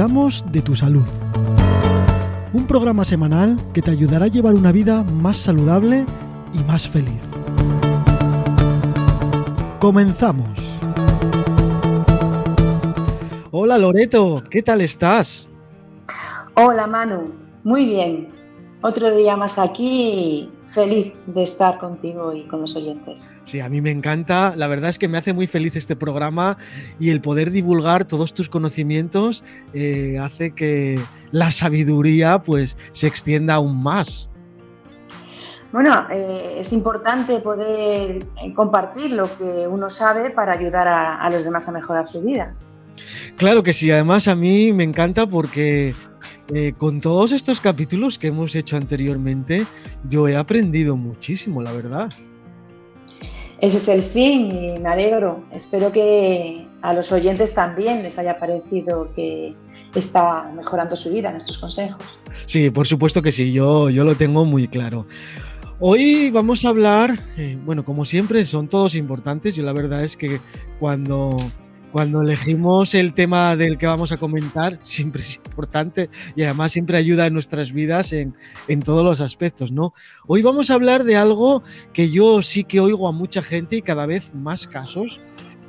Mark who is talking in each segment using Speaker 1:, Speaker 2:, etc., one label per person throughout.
Speaker 1: De tu salud. Un programa semanal que te ayudará a llevar una vida más saludable y más feliz. Comenzamos. Hola Loreto, ¿qué tal estás?
Speaker 2: Hola Manu, muy bien. Otro día más aquí, feliz de estar contigo y con los oyentes.
Speaker 1: Sí, a mí me encanta. La verdad es que me hace muy feliz este programa y el poder divulgar todos tus conocimientos eh, hace que la sabiduría pues se extienda aún más.
Speaker 2: Bueno, eh, es importante poder eh, compartir lo que uno sabe para ayudar a los demás a mejorar su vida.
Speaker 1: Claro que sí, además a mí me encanta porque eh, con todos estos capítulos que hemos hecho anteriormente, yo he aprendido muchísimo, la verdad.
Speaker 2: Ese es el fin y me alegro. Espero que a los oyentes también les haya parecido que está mejorando su vida, nuestros consejos.
Speaker 1: Sí, por supuesto que sí, yo, yo lo tengo muy claro. Hoy vamos a hablar, eh, bueno, como siempre, son todos importantes. Yo la verdad es que cuando cuando elegimos el tema del que vamos a comentar, siempre es importante y además siempre ayuda en nuestras vidas en, todos los aspectos, ¿no? Hoy vamos a hablar de algo que yo sí que oigo a mucha gente y cada vez más casos.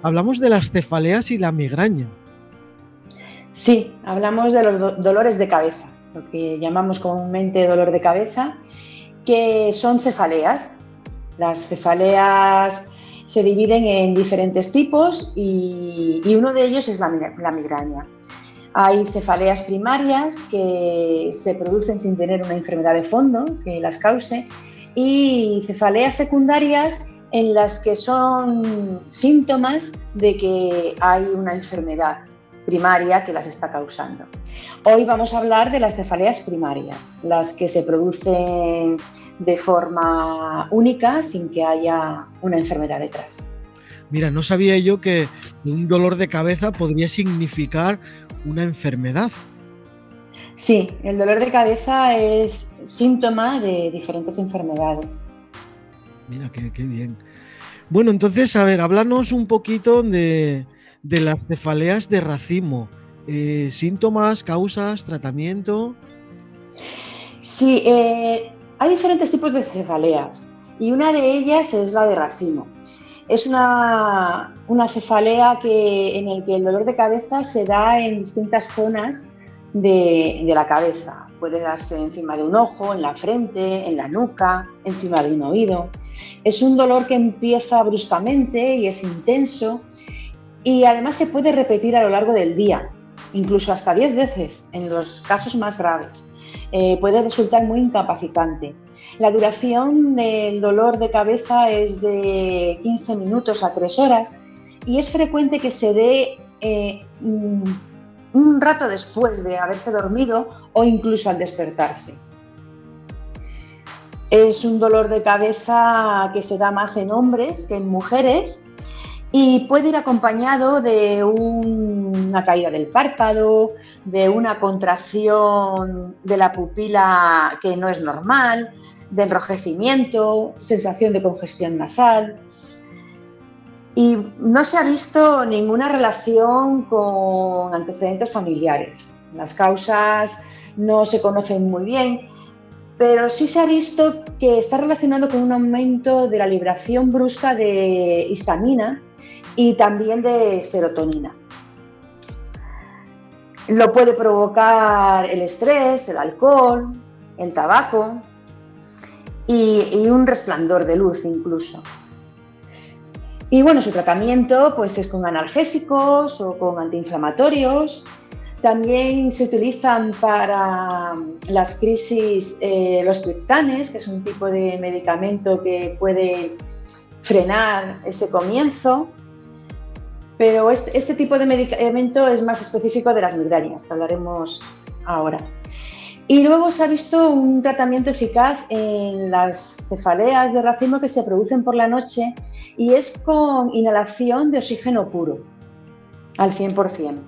Speaker 1: Hablamos de las cefaleas y la migraña.
Speaker 2: Sí, hablamos de los dolores de cabeza, lo que llamamos comúnmente dolor de cabeza, que son cefaleas. Las cefaleas se dividen en diferentes tipos y, uno de ellos es la, migraña. Hay cefaleas primarias que se producen sin tener una enfermedad de fondo que las cause y cefaleas secundarias en las que son síntomas de que hay una enfermedad primaria que las está causando. Hoy vamos a hablar de las cefaleas primarias, las que se producen de forma única sin que haya una enfermedad detrás.
Speaker 1: Mira, no sabía yo que un dolor de cabeza podría significar una enfermedad.
Speaker 2: Sí, el dolor de cabeza es síntoma de diferentes enfermedades.
Speaker 1: Mira, qué, bien. Bueno, entonces, a ver, háblanos un poquito de, las cefaleas de racimo. Eh, síntomas, causas, tratamiento.
Speaker 2: Sí, eh, hay diferentes tipos de cefaleas y una de ellas es la de racimo. Es una, cefalea que, en la que el dolor de cabeza se da en distintas zonas de, de, la cabeza. Puede darse encima de un ojo, en la frente, en la nuca, encima de un oído. Es un dolor que empieza bruscamente y es intenso y además se puede repetir a lo largo del día, incluso hasta 10 veces en los casos más graves. Eh, puede resultar muy incapacitante. La duración del dolor de cabeza es de 15 minutos a 3 horas y es frecuente que se dé eh, mm, un rato después de haberse dormido o incluso al despertarse. Es un dolor de cabeza que se da más en hombres que en mujeres y puede ir acompañado de una caída del párpado, de una contracción de la pupila que no es normal, de enrojecimiento, sensación de congestión nasal. Y no se ha visto ninguna relación con antecedentes familiares. Las causas no se conocen muy bien, pero sí se ha visto que está relacionado con un aumento de la liberación brusca de histamina y también de serotonina. Lo puede provocar el estrés, el alcohol, el tabaco y, un resplandor de luz incluso. Y bueno, su tratamiento pues, es con analgésicos o con antiinflamatorios. También se utilizan para las crisis eh, los triptanes, que es un tipo de medicamento que puede frenar ese comienzo pero este, tipo de medicamento es más específico de las migrañas, que hablaremos ahora. Y luego se ha visto un tratamiento eficaz en las cefaleas de racimo que se producen por la noche y es con inhalación de oxígeno puro, al 100%.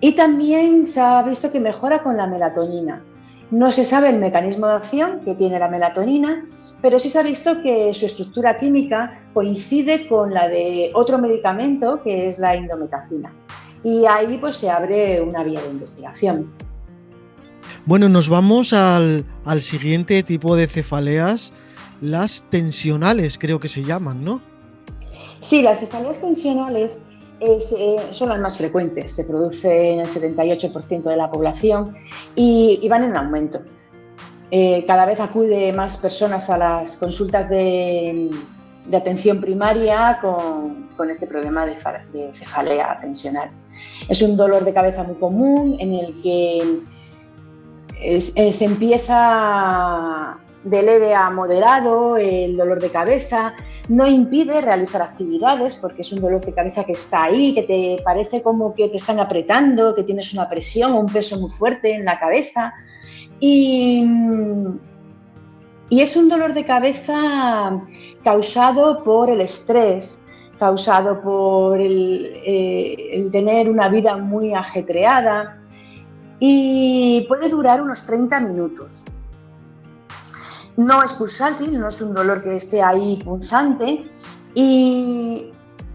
Speaker 2: Y también se ha visto que mejora con la melatonina. No se sabe el mecanismo de acción que tiene la melatonina, pero sí se ha visto que su estructura química coincide con la de otro medicamento que es la indometacina. Y ahí pues se abre una vía de investigación.
Speaker 1: Bueno, nos vamos al, siguiente tipo de cefaleas, las tensionales creo que se llaman, ¿no?
Speaker 2: Sí, las cefaleas tensionales eh, son las más frecuentes, se producen en el 78% de la población y, van en aumento. Eh, cada vez acude más personas a las consultas de, atención primaria con, este problema de, de, cefalea tensional. Es un dolor de cabeza muy común en el que se empieza de leve a moderado, el dolor de cabeza, no impide realizar actividades porque es un dolor de cabeza que está ahí, que te parece como que te están apretando, que tienes una presión o un peso muy fuerte en la cabeza. Y, es un dolor de cabeza causado por el estrés, causado por el, eh, tener una vida muy ajetreada y puede durar unos 30 minutos. No es pulsátil, no es un dolor que esté ahí punzante y,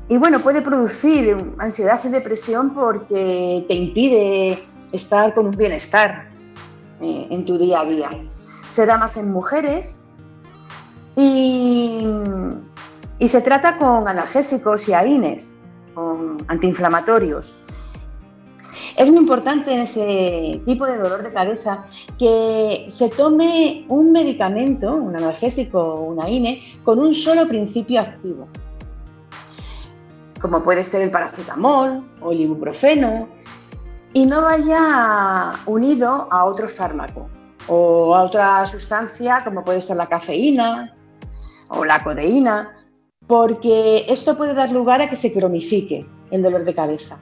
Speaker 2: bueno, puede producir ansiedad y depresión porque te impide estar con un bienestar eh, en tu día a día. Se da más en mujeres y, y se trata con analgésicos y AINES, con antiinflamatorios. Es muy importante en ese tipo de dolor de cabeza que se tome un medicamento, un analgésico o una INE, con un solo principio activo, como puede ser el paracetamol o el ibuprofeno, y no vaya unido a otro fármaco o a otra sustancia como puede ser la cafeína o la codeína, porque esto puede dar lugar a que se cronifique el dolor de cabeza.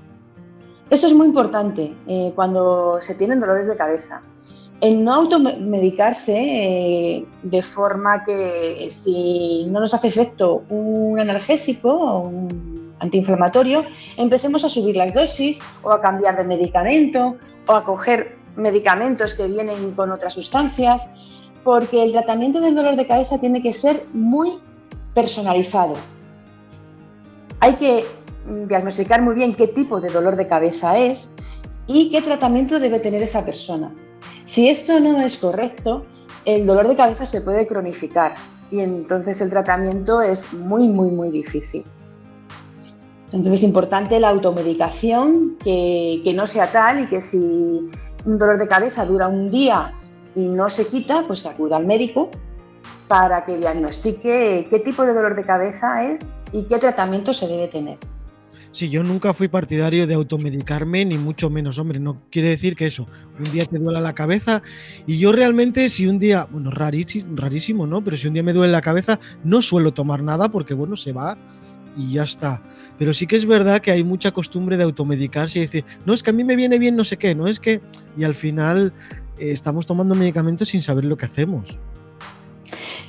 Speaker 2: Esto es muy importante eh, cuando se tienen dolores de cabeza. El no automedicarse eh, de forma que si no nos hace efecto un analgésico o un antiinflamatorio, empecemos a subir las dosis o a cambiar de medicamento o a coger medicamentos que vienen con otras sustancias, porque el tratamiento del dolor de cabeza tiene que ser muy personalizado. Hay que diagnosticar muy bien qué tipo de dolor de cabeza es y qué tratamiento debe tener esa persona. Si esto no es correcto, el dolor de cabeza se puede cronificar y entonces el tratamiento es muy, muy, muy difícil. Entonces es importante la automedicación, que, que no sea tal y que si un dolor de cabeza dura un día y no se quita, pues acuda al médico para que diagnostique qué tipo de dolor de cabeza es y qué tratamiento se debe tener.
Speaker 1: Sí, yo nunca fui partidario de automedicarme, ni mucho menos, hombre, no quiere decir que eso, un día te duela la cabeza y yo realmente si un día, bueno, rarísimo, rarísimo, ¿no? Pero si un día me duele la cabeza, no suelo tomar nada porque, bueno, se va y ya está. Pero sí que es verdad que hay mucha costumbre de automedicarse y decir, no, es que a mí me viene bien no sé qué, no es que... Y al final eh, estamos tomando medicamentos sin saber lo que hacemos.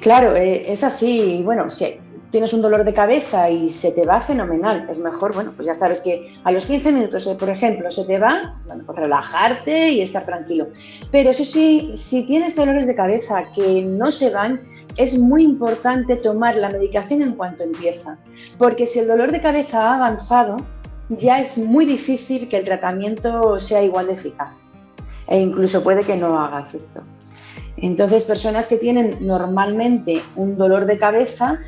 Speaker 2: Claro, eh, es así. Bueno, sí, tienes un dolor de cabeza y se te va fenomenal, es mejor, bueno, pues ya sabes que a los 15 minutos, eh, por ejemplo, se te va, bueno, pues relajarte y estar tranquilo. Pero eso sí, si tienes dolores de cabeza que no se van, es muy importante tomar la medicación en cuanto empieza, porque si el dolor de cabeza ha avanzado, ya es muy difícil que el tratamiento sea igual de eficaz e incluso puede que no haga efecto. Entonces, personas que tienen normalmente un dolor de cabeza,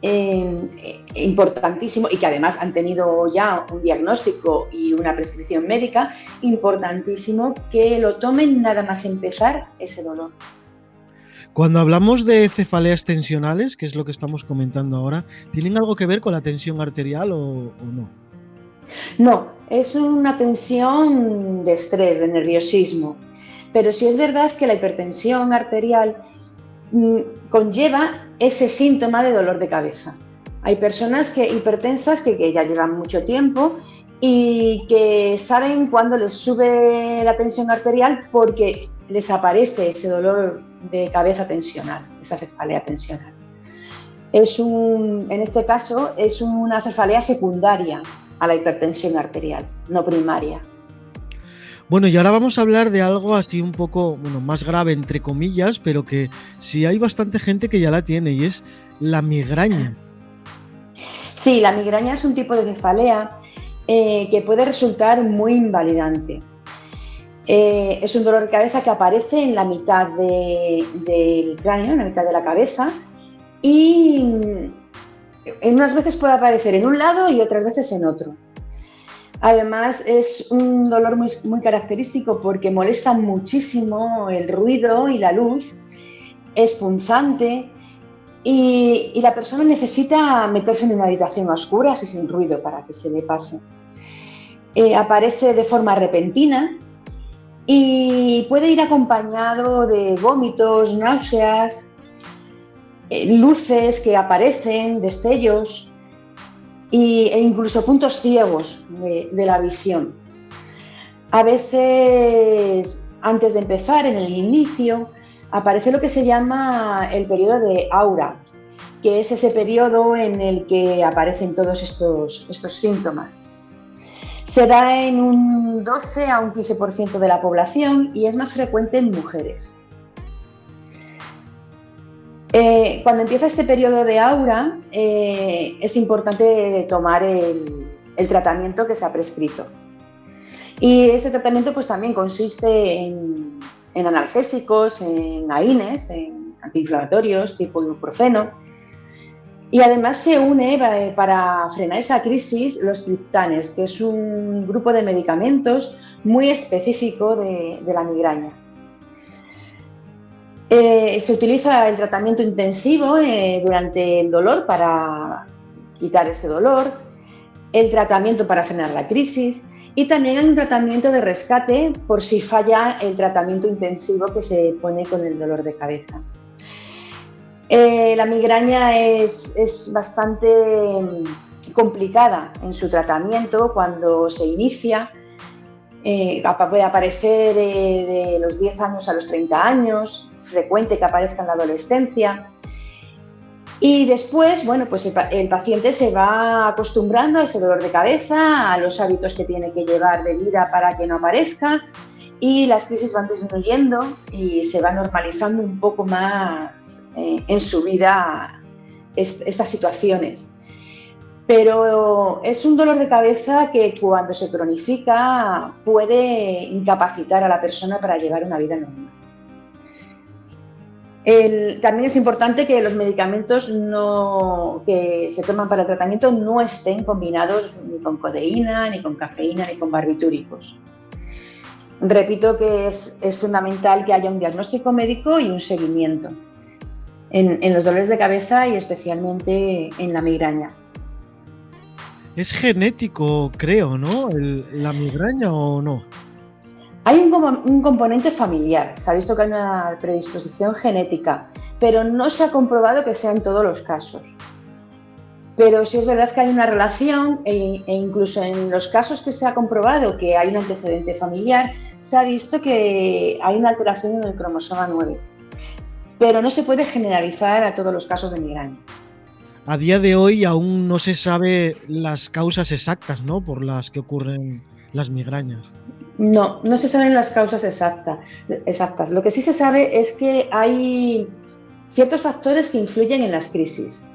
Speaker 2: eh, importantísimo y que además han tenido ya un diagnóstico y una prescripción médica, importantísimo que lo tomen nada más empezar ese dolor.
Speaker 1: Cuando hablamos de cefaleas tensionales, que es lo que estamos comentando ahora, ¿tienen algo que ver con la tensión arterial o, o no?
Speaker 2: No, es una tensión de estrés, de nerviosismo. Pero sí es verdad que la hipertensión arterial conlleva ese síntoma de dolor de cabeza. Hay personas que hipertensas que, ya llevan mucho tiempo y que saben cuándo les sube la tensión arterial porque les aparece ese dolor de cabeza tensional, esa cefalea tensional. Es un, en este caso es una cefalea secundaria a la hipertensión arterial, no primaria.
Speaker 1: Bueno, y ahora vamos a hablar de algo así un poco, bueno, más grave entre comillas, pero que sí hay bastante gente que ya la tiene y es la migraña.
Speaker 2: Sí, la migraña es un tipo de cefalea eh, que puede resultar muy invalidante. Eh, es un dolor de cabeza que aparece en la mitad del cráneo, en la mitad de la cabeza, y en unas veces puede aparecer en un lado y otras veces en otro. Además es un dolor muy, característico porque molesta muchísimo el ruido y la luz, es punzante y, la persona necesita meterse en una habitación oscura y sin ruido para que se le pase. Eh, aparece de forma repentina y puede ir acompañado de vómitos, náuseas, eh, luces que aparecen, destellos e incluso puntos ciegos de, de la visión. A veces, antes de empezar, en el inicio, aparece lo que se llama el periodo de aura, que es ese periodo en el que aparecen todos estos, estos síntomas. Se da en un 12 a un 15% de la población y es más frecuente en mujeres. Eh, cuando empieza este periodo de aura, eh, es importante tomar el, tratamiento que se ha prescrito. Y ese tratamiento pues, también consiste en en analgésicos, en AINES, en antiinflamatorios tipo ibuprofeno. Y además se une eh, para frenar esa crisis los triptanes, que es un grupo de medicamentos muy específico de, la migraña. Eh, se utiliza el tratamiento intensivo eh, durante el dolor para quitar ese dolor, el tratamiento para frenar la crisis y también hay un tratamiento de rescate por si falla el tratamiento intensivo que se pone con el dolor de cabeza. Eh, la migraña es, bastante mm, complicada en su tratamiento cuando se inicia. Puede aparecer de los 10 años a los 30 años, frecuente que aparezca en la adolescencia. Y después, bueno, pues el, paciente se va acostumbrando a ese dolor de cabeza, a los hábitos que tiene que llevar de vida para que no aparezca y las crisis van disminuyendo y se va normalizando un poco más eh, en su vida estas situaciones. Pero es un dolor de cabeza que cuando se cronifica puede incapacitar a la persona para llevar una vida normal también es importante que los medicamentos que se toman para el tratamiento no estén combinados ni con codeína, ni con cafeína, ni con barbitúricos. Repito que es, fundamental que haya un diagnóstico médico y un seguimiento en, los dolores de cabeza y especialmente en la migraña.
Speaker 1: Es genético, creo, ¿no? ¿La migraña o no?
Speaker 2: Hay un, componente familiar, se ha visto que hay una predisposición genética, pero no se ha comprobado que sea en todos los casos. Pero sí es verdad que hay una relación e, e, incluso en los casos que se ha comprobado que hay un antecedente familiar, se ha visto que hay una alteración en el cromosoma 9. Pero no se puede generalizar a todos los casos de migraña.
Speaker 1: A día de hoy aún no se sabe las causas exactas ¿no? por las que ocurren las migrañas.
Speaker 2: No, no se saben las causas exactas. Lo que sí se sabe es que hay ciertos factores que influyen en las crisis,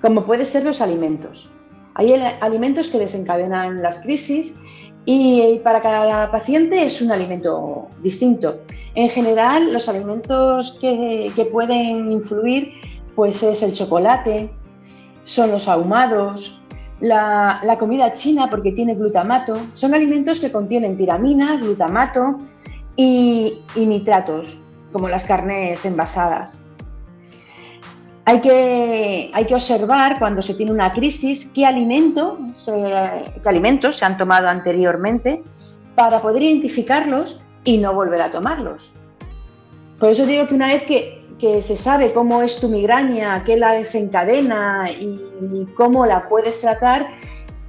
Speaker 2: como pueden ser los alimentos. Hay alimentos que desencadenan las crisis y para cada paciente es un alimento distinto. En general, los alimentos que, que pueden influir pues es el chocolate, son los ahumados, la, comida china porque tiene glutamato. Son alimentos que contienen tiramina, glutamato y, nitratos, como las carnes envasadas. Hay que, hay que, observar cuando se tiene una crisis qué, qué alimentos se han tomado anteriormente para poder identificarlos y no volver a tomarlos. Por eso digo que una vez que que se sabe cómo es tu migraña, qué la desencadena y cómo la puedes tratar,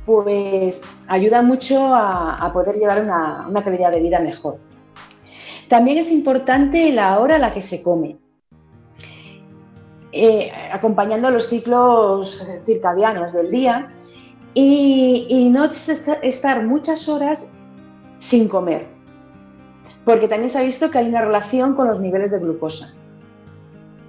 Speaker 2: pues ayuda mucho a, poder llevar una, calidad de vida mejor. También es importante la hora a la que se come, eh, acompañando los ciclos circadianos del día y, y no estar muchas horas sin comer, porque también se ha visto que hay una relación con los niveles de glucosa.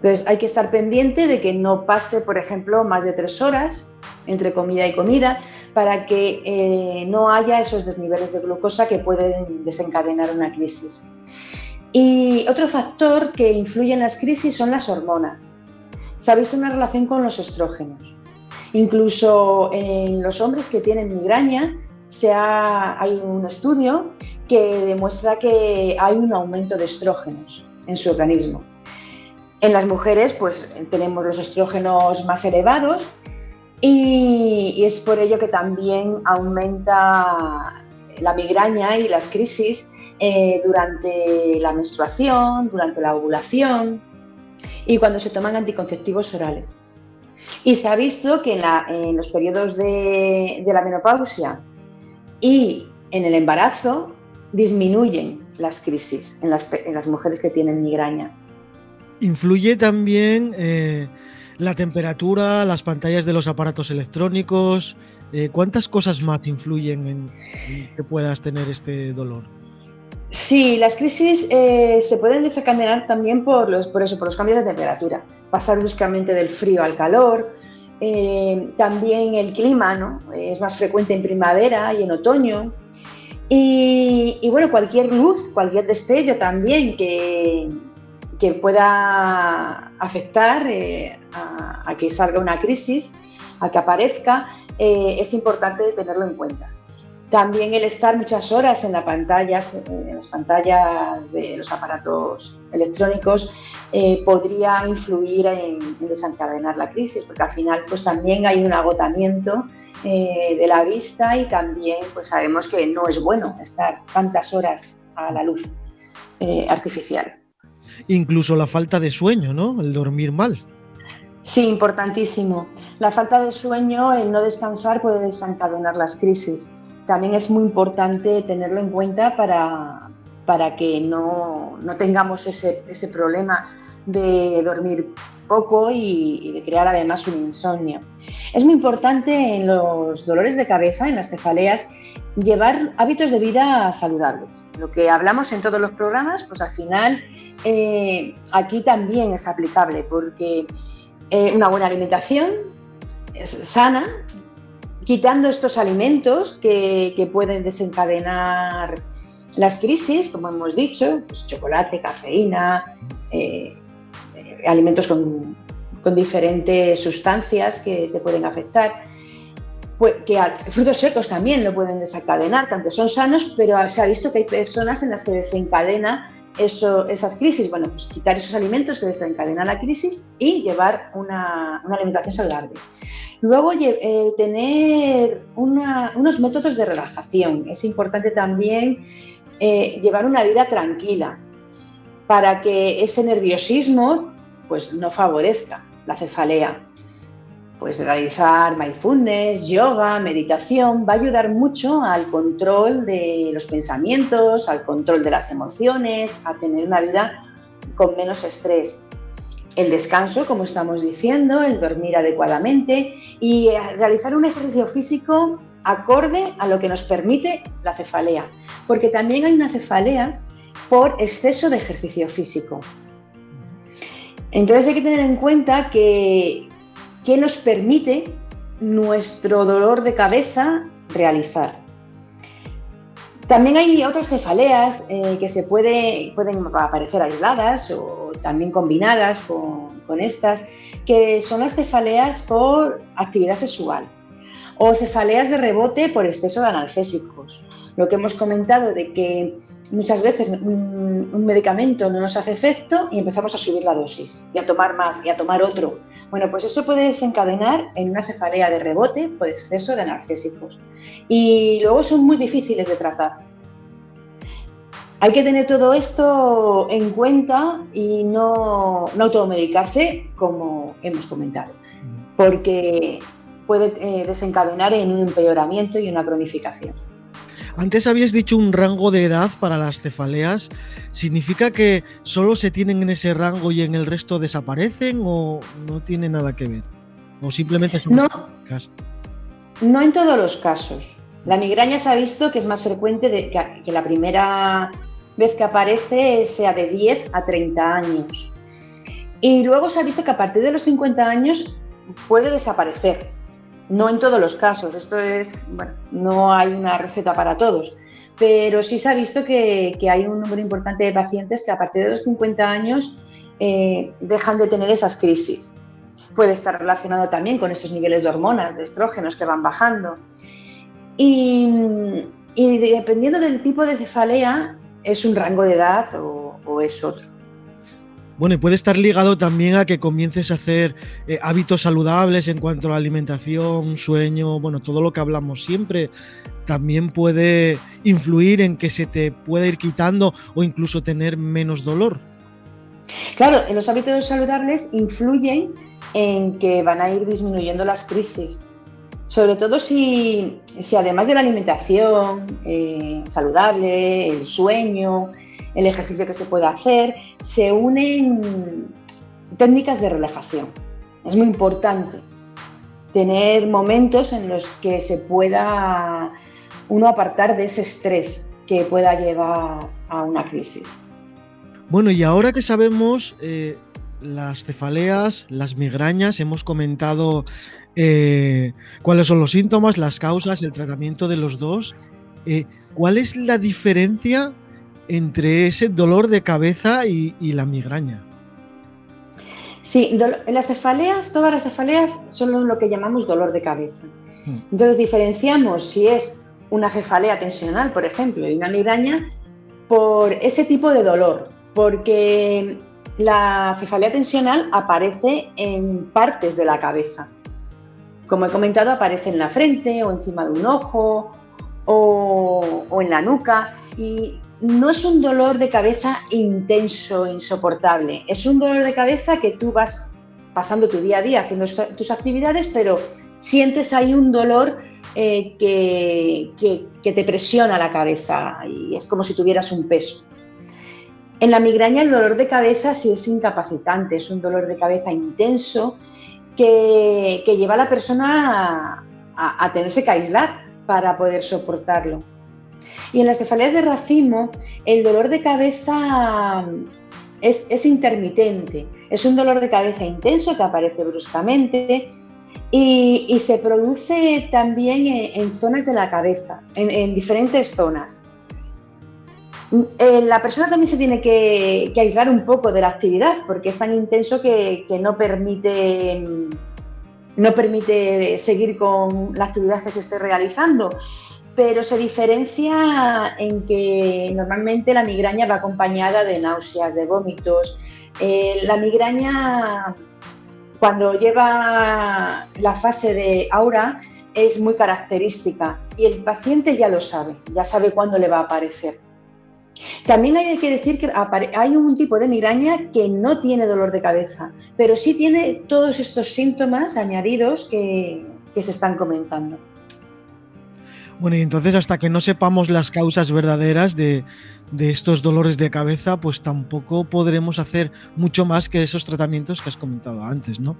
Speaker 2: Entonces hay que estar pendiente de que no pase, por ejemplo, más de tres horas entre comida y comida, para que eh, no haya esos desniveles de glucosa que pueden desencadenar una crisis. Y otro factor que influye en las crisis son las hormonas. Visto una relación con los estrógenos. Incluso en los hombres que tienen migraña hay un estudio que demuestra que hay un aumento de estrógenos en su organismo. En las mujeres, pues tenemos los estrógenos más elevados y, es por ello que también aumenta la migraña y las crisis eh, durante la menstruación, durante la ovulación y cuando se toman anticonceptivos orales. Y se ha visto que en, los periodos de, la menopausia y en el embarazo disminuyen las crisis en las, mujeres que tienen migraña.
Speaker 1: Influye también eh, la temperatura, las pantallas de los aparatos electrónicos. Eh, ¿Cuántas cosas más influyen en, que puedas tener este dolor?
Speaker 2: Sí, las crisis eh, se pueden desencadenar también por, los, por, eso, por los cambios de temperatura. Pasar bruscamente del frío al calor. También el clima, ¿no? Es más frecuente en primavera y en otoño. Y, bueno, cualquier luz, cualquier destello también que, que pueda afectar eh, a, que salga una crisis, a que aparezca, eh, es importante tenerlo en cuenta. También el estar muchas horas en, las pantallas, en de los aparatos electrónicos eh, podría influir en, desencadenar la crisis, porque al final pues también hay un agotamiento de la vista y también pues sabemos que no es bueno estar tantas horas a la luz artificial
Speaker 1: incluso la falta de sueño, ¿no? El dormir mal.
Speaker 2: Sí, importantísimo. La falta de sueño, el no descansar puede desencadenar las crisis. También es muy importante tenerlo en cuenta para, para que no, no tengamos ese, ese, problema de dormir poco y, de crear además un insomnio. Es muy importante en los dolores de cabeza, en las cefaleas, llevar hábitos de vida saludables. Lo que hablamos en todos los programas, pues al final eh, aquí también es aplicable porque eh, una buena alimentación es sana, quitando estos alimentos que, pueden desencadenar las crisis, como hemos dicho, pues chocolate, cafeína, eh, alimentos con, con diferentes sustancias que te pueden afectar pues, que frutos secos también lo pueden desencadenar, aunque son sanos, pero se ha visto que hay personas en las que desencadena eso, esas crisis. Bueno, pues quitar esos alimentos que desencadenan la crisis y llevar una, alimentación saludable. Luego, eh, tener unos métodos de relajación. Es importante también eh, llevar una vida tranquila para que ese nerviosismo pues, no favorezca la cefalea pues realizar mindfulness, yoga, meditación, va a ayudar mucho al control de los pensamientos, al control de las emociones, a tener una vida con menos estrés. El descanso, como estamos diciendo, el dormir adecuadamente y realizar un ejercicio físico acorde a lo que nos permite la cefalea, porque también hay una cefalea por exceso de ejercicio físico. Entonces hay que tener en cuenta que, ¿Qué nos permite nuestro dolor de cabeza realizar. También hay otras cefaleas eh, que se puede, pueden aparecer aisladas o también combinadas con, estas, que son las cefaleas por actividad sexual o cefaleas de rebote por exceso de analgésicos. Lo que hemos comentado de que muchas veces un, medicamento no nos hace efecto y empezamos a subir la dosis y a tomar más y a tomar otro. Bueno, pues eso puede desencadenar en una cefalea de rebote por exceso de analgésicos. Y luego son muy difíciles de tratar. Hay que tener todo esto en cuenta y no, no automedicarse como hemos comentado, porque puede eh, desencadenar en un empeoramiento y una cronificación.
Speaker 1: Antes habías dicho un rango de edad para las cefaleas. ¿Significa que solo se tienen en ese rango y en el resto desaparecen o no tiene nada que ver? ¿O simplemente son
Speaker 2: no, No en todos los casos. La migraña se ha visto que es más frecuente de, que, la primera vez que aparece sea de 10 a 30 años. Y luego se ha visto que a partir de los 50 años puede desaparecer No en todos los casos, esto es, bueno, no hay una receta para todos, pero sí se ha visto que, hay un número importante de pacientes que a partir de los 50 años eh, dejan de tener esas crisis. Puede estar relacionado también con esos niveles de hormonas, de estrógenos que van bajando. Y, dependiendo del tipo de cefalea, es un rango de edad o es otro.
Speaker 1: Bueno, y puede estar ligado también a que comiences a hacer eh, hábitos saludables en cuanto a la alimentación, sueño, bueno, todo lo que hablamos siempre. También puede influir en que se te pueda ir quitando o incluso tener menos dolor.
Speaker 2: Claro, en los hábitos saludables influyen en que van a ir disminuyendo las crisis. Sobre todo si, además de la alimentación eh, saludable, el sueño, el ejercicio que se puede hacer, se unen técnicas de relajación. Es muy importante tener momentos en los que se pueda uno apartar de ese estrés que pueda llevar a una crisis.
Speaker 1: Bueno, y ahora que sabemos eh, las cefaleas, las migrañas, hemos comentado eh, cuáles son los síntomas, las causas, el tratamiento de los dos. Eh, ¿Cuál es la diferencia entre ese dolor de cabeza y, la migraña.
Speaker 2: Sí, las cefaleas, todas las cefaleas son lo que llamamos dolor de cabeza. Hmm. Entonces diferenciamos si es una cefalea tensional, por ejemplo, y una migraña por ese tipo de dolor, porque la cefalea tensional aparece en partes de la cabeza. Como he comentado, aparece en la frente o encima de un ojo o, en la nuca y no es un dolor de cabeza intenso, insoportable. Es un dolor de cabeza que tú vas pasando tu día a día haciendo tus actividades, pero sientes ahí un dolor eh, que, te presiona la cabeza y es como si tuvieras un peso. En la migraña el dolor de cabeza sí es incapacitante, es un dolor de cabeza intenso que, lleva a la persona a tenerse que aislar para poder soportarlo. Y en las cefaleas de racimo, el dolor de cabeza es, intermitente. Es un dolor de cabeza intenso que aparece bruscamente y, se produce también en, zonas de la cabeza, en, diferentes zonas. Eh, la persona también se tiene que, aislar un poco de la actividad porque es tan intenso que, no permite no permite seguir con la actividad que se esté realizando pero se diferencia en que normalmente la migraña va acompañada de náuseas, de vómitos. Eh, la migraña, cuando lleva la fase de aura, es muy característica y el paciente ya lo sabe, ya sabe cuándo le va a aparecer. También hay que decir que hay un tipo de migraña que no tiene dolor de cabeza, pero sí tiene todos estos síntomas añadidos que se están comentando.
Speaker 1: Bueno, y entonces hasta que no sepamos las causas verdaderas de, estos dolores de cabeza, pues tampoco podremos hacer mucho más que esos tratamientos que has comentado antes, ¿no?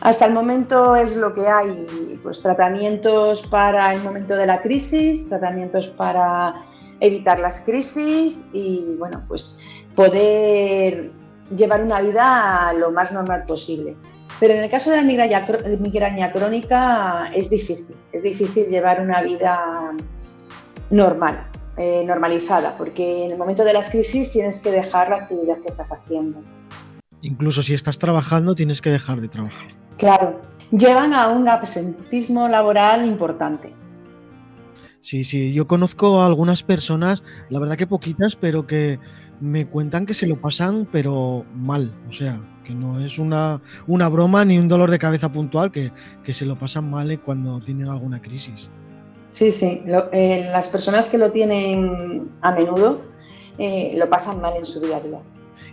Speaker 2: Hasta el momento es lo que hay, pues tratamientos para el momento de la crisis, tratamientos para evitar las crisis y bueno, pues poder llevar una vida lo más normal posible. Pero en el caso de la migraña, crónica es difícil, es difícil llevar una vida normal, eh, normalizada, porque en el momento de las crisis tienes que dejar la actividad que estás haciendo.
Speaker 1: Incluso si estás trabajando, tienes que dejar de trabajar.
Speaker 2: Claro, llevan a un absentismo laboral importante.
Speaker 1: Sí, sí, yo conozco a algunas personas, la verdad que poquitas, pero que me cuentan que se lo pasan, pero mal, o sea, que no es una, una broma ni un dolor de cabeza puntual, que, se lo pasan mal cuando tienen alguna crisis.
Speaker 2: Sí, sí, eh, las personas que lo tienen a menudo eh, lo pasan mal en su día a día.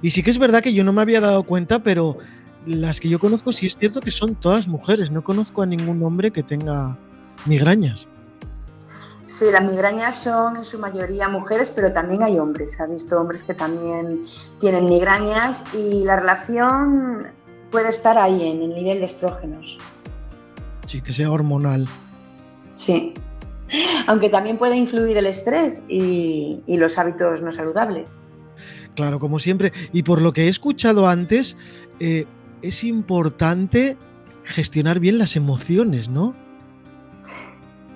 Speaker 1: Y sí que es verdad que yo no me había dado cuenta, pero las que yo conozco sí es cierto que son todas mujeres, no conozco a ningún hombre que tenga migrañas.
Speaker 2: Sí, las migrañas son en su mayoría mujeres, pero también hay hombres. Ha visto hombres que también tienen migrañas y la relación puede estar ahí en el nivel de estrógenos.
Speaker 1: Sí, que sea hormonal.
Speaker 2: Sí, aunque también puede influir el estrés y, los hábitos no saludables.
Speaker 1: Claro, como siempre. Y por lo que he escuchado antes, eh, es importante gestionar bien las emociones, ¿no?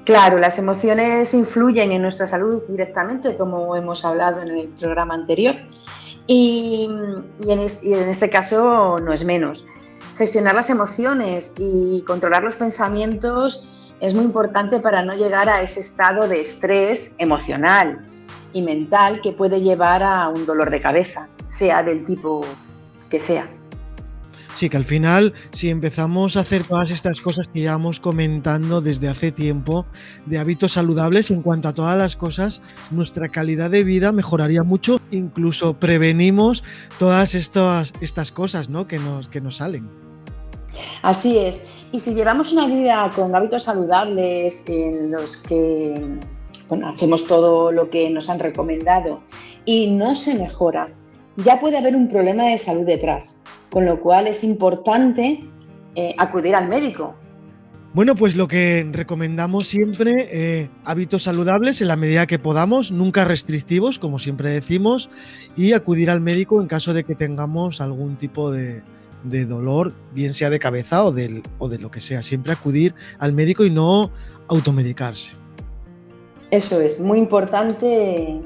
Speaker 2: Claro, las emociones influyen en nuestra salud directamente, como hemos hablado en el programa anterior, y, en, este caso no es menos. Gestionar las emociones y controlar los pensamientos es muy importante para no llegar a ese estado de estrés emocional y mental que puede llevar a un dolor de cabeza, sea del tipo que sea.
Speaker 1: Sí, que al final, si empezamos a hacer todas estas cosas que llevamos comentando desde hace tiempo, de hábitos saludables, en cuanto a todas las cosas, nuestra calidad de vida mejoraría mucho, incluso prevenimos todas estas, estas cosas ¿no? que, nos, que nos salen.
Speaker 2: Así es. Y si llevamos una vida con hábitos saludables en los que hacemos todo lo que nos han recomendado y no se mejora, ya puede haber un problema de salud detrás, con lo cual es importante eh, acudir al médico.
Speaker 1: Bueno, pues lo que recomendamos siempre, eh, hábitos saludables en la medida que podamos, nunca restrictivos, como siempre decimos, y acudir al médico en caso de que tengamos algún tipo de, dolor, bien sea de cabeza o, o de lo que sea. Siempre acudir al médico y no automedicarse.
Speaker 2: Eso es, muy importante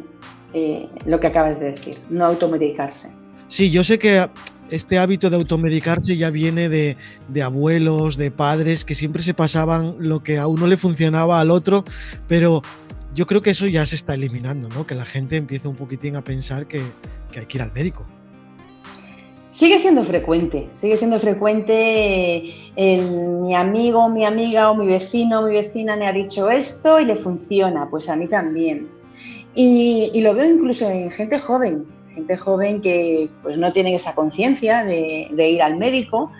Speaker 2: eh, lo que acabas de decir, no automedicarse.
Speaker 1: Sí, yo sé que este hábito de automedicarse ya viene de, abuelos, de padres, que siempre se pasaban lo que a uno le funcionaba al otro, pero yo creo que eso ya se está eliminando, ¿no? Que la gente empieza un poquitín a pensar que, hay que ir al médico.
Speaker 2: Sigue siendo frecuente, sigue siendo frecuente el, mi amigo, mi amiga o mi vecino o mi vecina me ha dicho esto y le funciona, pues a mí también. Y, lo veo incluso en gente joven, gente joven que pues, no tiene esa conciencia de, ir al médico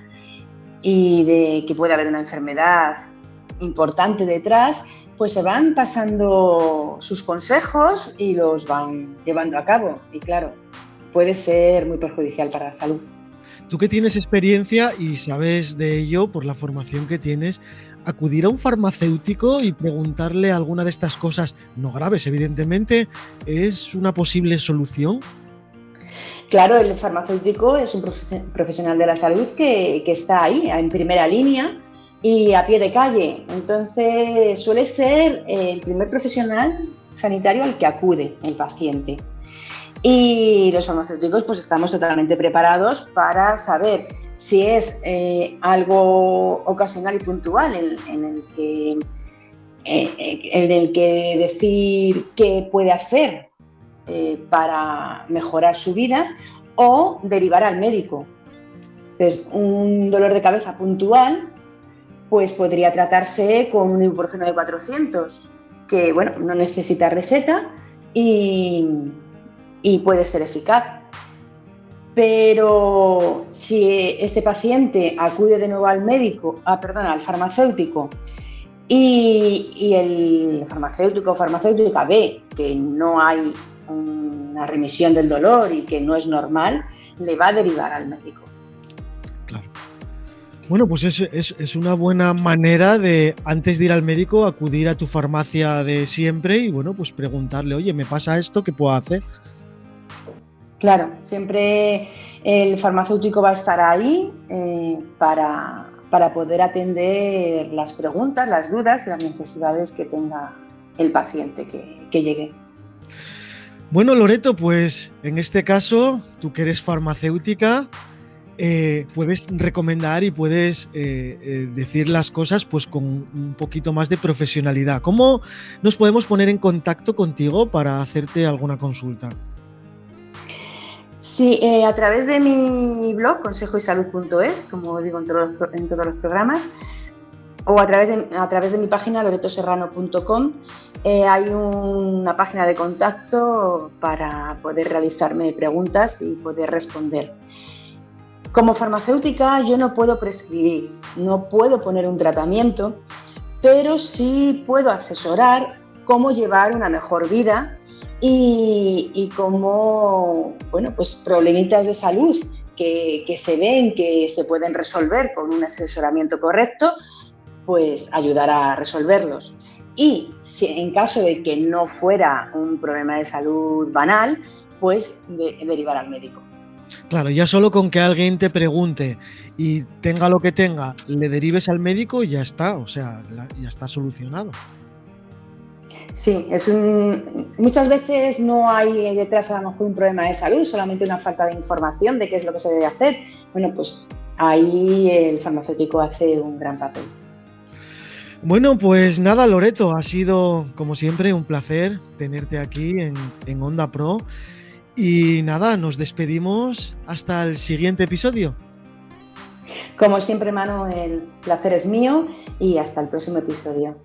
Speaker 2: y de que puede haber una enfermedad importante detrás, pues se van pasando sus consejos y los van llevando a cabo. Y claro, puede ser muy perjudicial para la salud.
Speaker 1: Tú que tienes experiencia y sabes de ello por la formación que tienes, acudir a un farmacéutico y preguntarle alguna de estas cosas, no graves evidentemente, ¿es una posible solución?
Speaker 2: Claro, el farmacéutico es un profesional de la salud que, está ahí, en primera línea y a pie de calle. Entonces suele ser el primer profesional sanitario al que acude el paciente. Y los farmacéuticos pues estamos totalmente preparados para saber si es eh, algo ocasional y puntual que, eh, en el que decir qué puede hacer eh, para mejorar su vida o derivar al médico. Entonces, un dolor de cabeza puntual pues podría tratarse con un ibuprofeno de 400, que bueno, no necesita receta y, y puede ser eficaz. Pero si este paciente acude de nuevo al médico, ah, perdón, al farmacéutico, y, el farmacéutico o farmacéutica ve que no hay una remisión del dolor y que no es normal, le va a derivar al médico.
Speaker 1: Claro. Bueno, pues es, es, una buena manera de, antes de ir al médico, acudir a tu farmacia de siempre y, bueno, pues preguntarle, oye, ¿me pasa esto? ¿Qué puedo hacer?
Speaker 2: Claro, siempre el farmacéutico va a estar ahí eh, para, poder atender las preguntas, las dudas y las necesidades que tenga el paciente que, llegue.
Speaker 1: Bueno, Loreto, pues en este caso, tú que eres farmacéutica, eh, puedes recomendar y puedes eh, decir las cosas pues con un poquito más de profesionalidad. ¿Cómo nos podemos poner en contacto contigo para hacerte alguna consulta?
Speaker 2: Sí, eh, a través de mi blog, consejoysalud.es, como digo en todos, los, programas, o a través de, a través de mi página loretoserrano.com, eh, hay una página de contacto para poder realizarme preguntas y poder responder. Como farmacéutica yo no puedo prescribir, no puedo poner un tratamiento, pero sí puedo asesorar cómo llevar una mejor vida y, como, bueno, pues problemitas de salud que, se ven, que se pueden resolver con un asesoramiento correcto, pues ayudar a resolverlos. Y si en caso de que no fuera un problema de salud banal, pues derivar al médico.
Speaker 1: Claro, ya solo con que alguien te pregunte y tenga lo que tenga, le derives al médico, ya está, o sea, ya está solucionado.
Speaker 2: Sí, es un, muchas veces no hay detrás a lo mejor un problema de salud, solamente una falta de información de qué es lo que se debe hacer. Bueno, pues ahí el farmacéutico hace un gran papel.
Speaker 1: Bueno, pues nada, Loreto, ha sido como siempre un placer tenerte aquí en, Onda Pro. Y nada, nos despedimos hasta el siguiente episodio.
Speaker 2: Como siempre, Manu, el placer es mío y hasta el próximo episodio.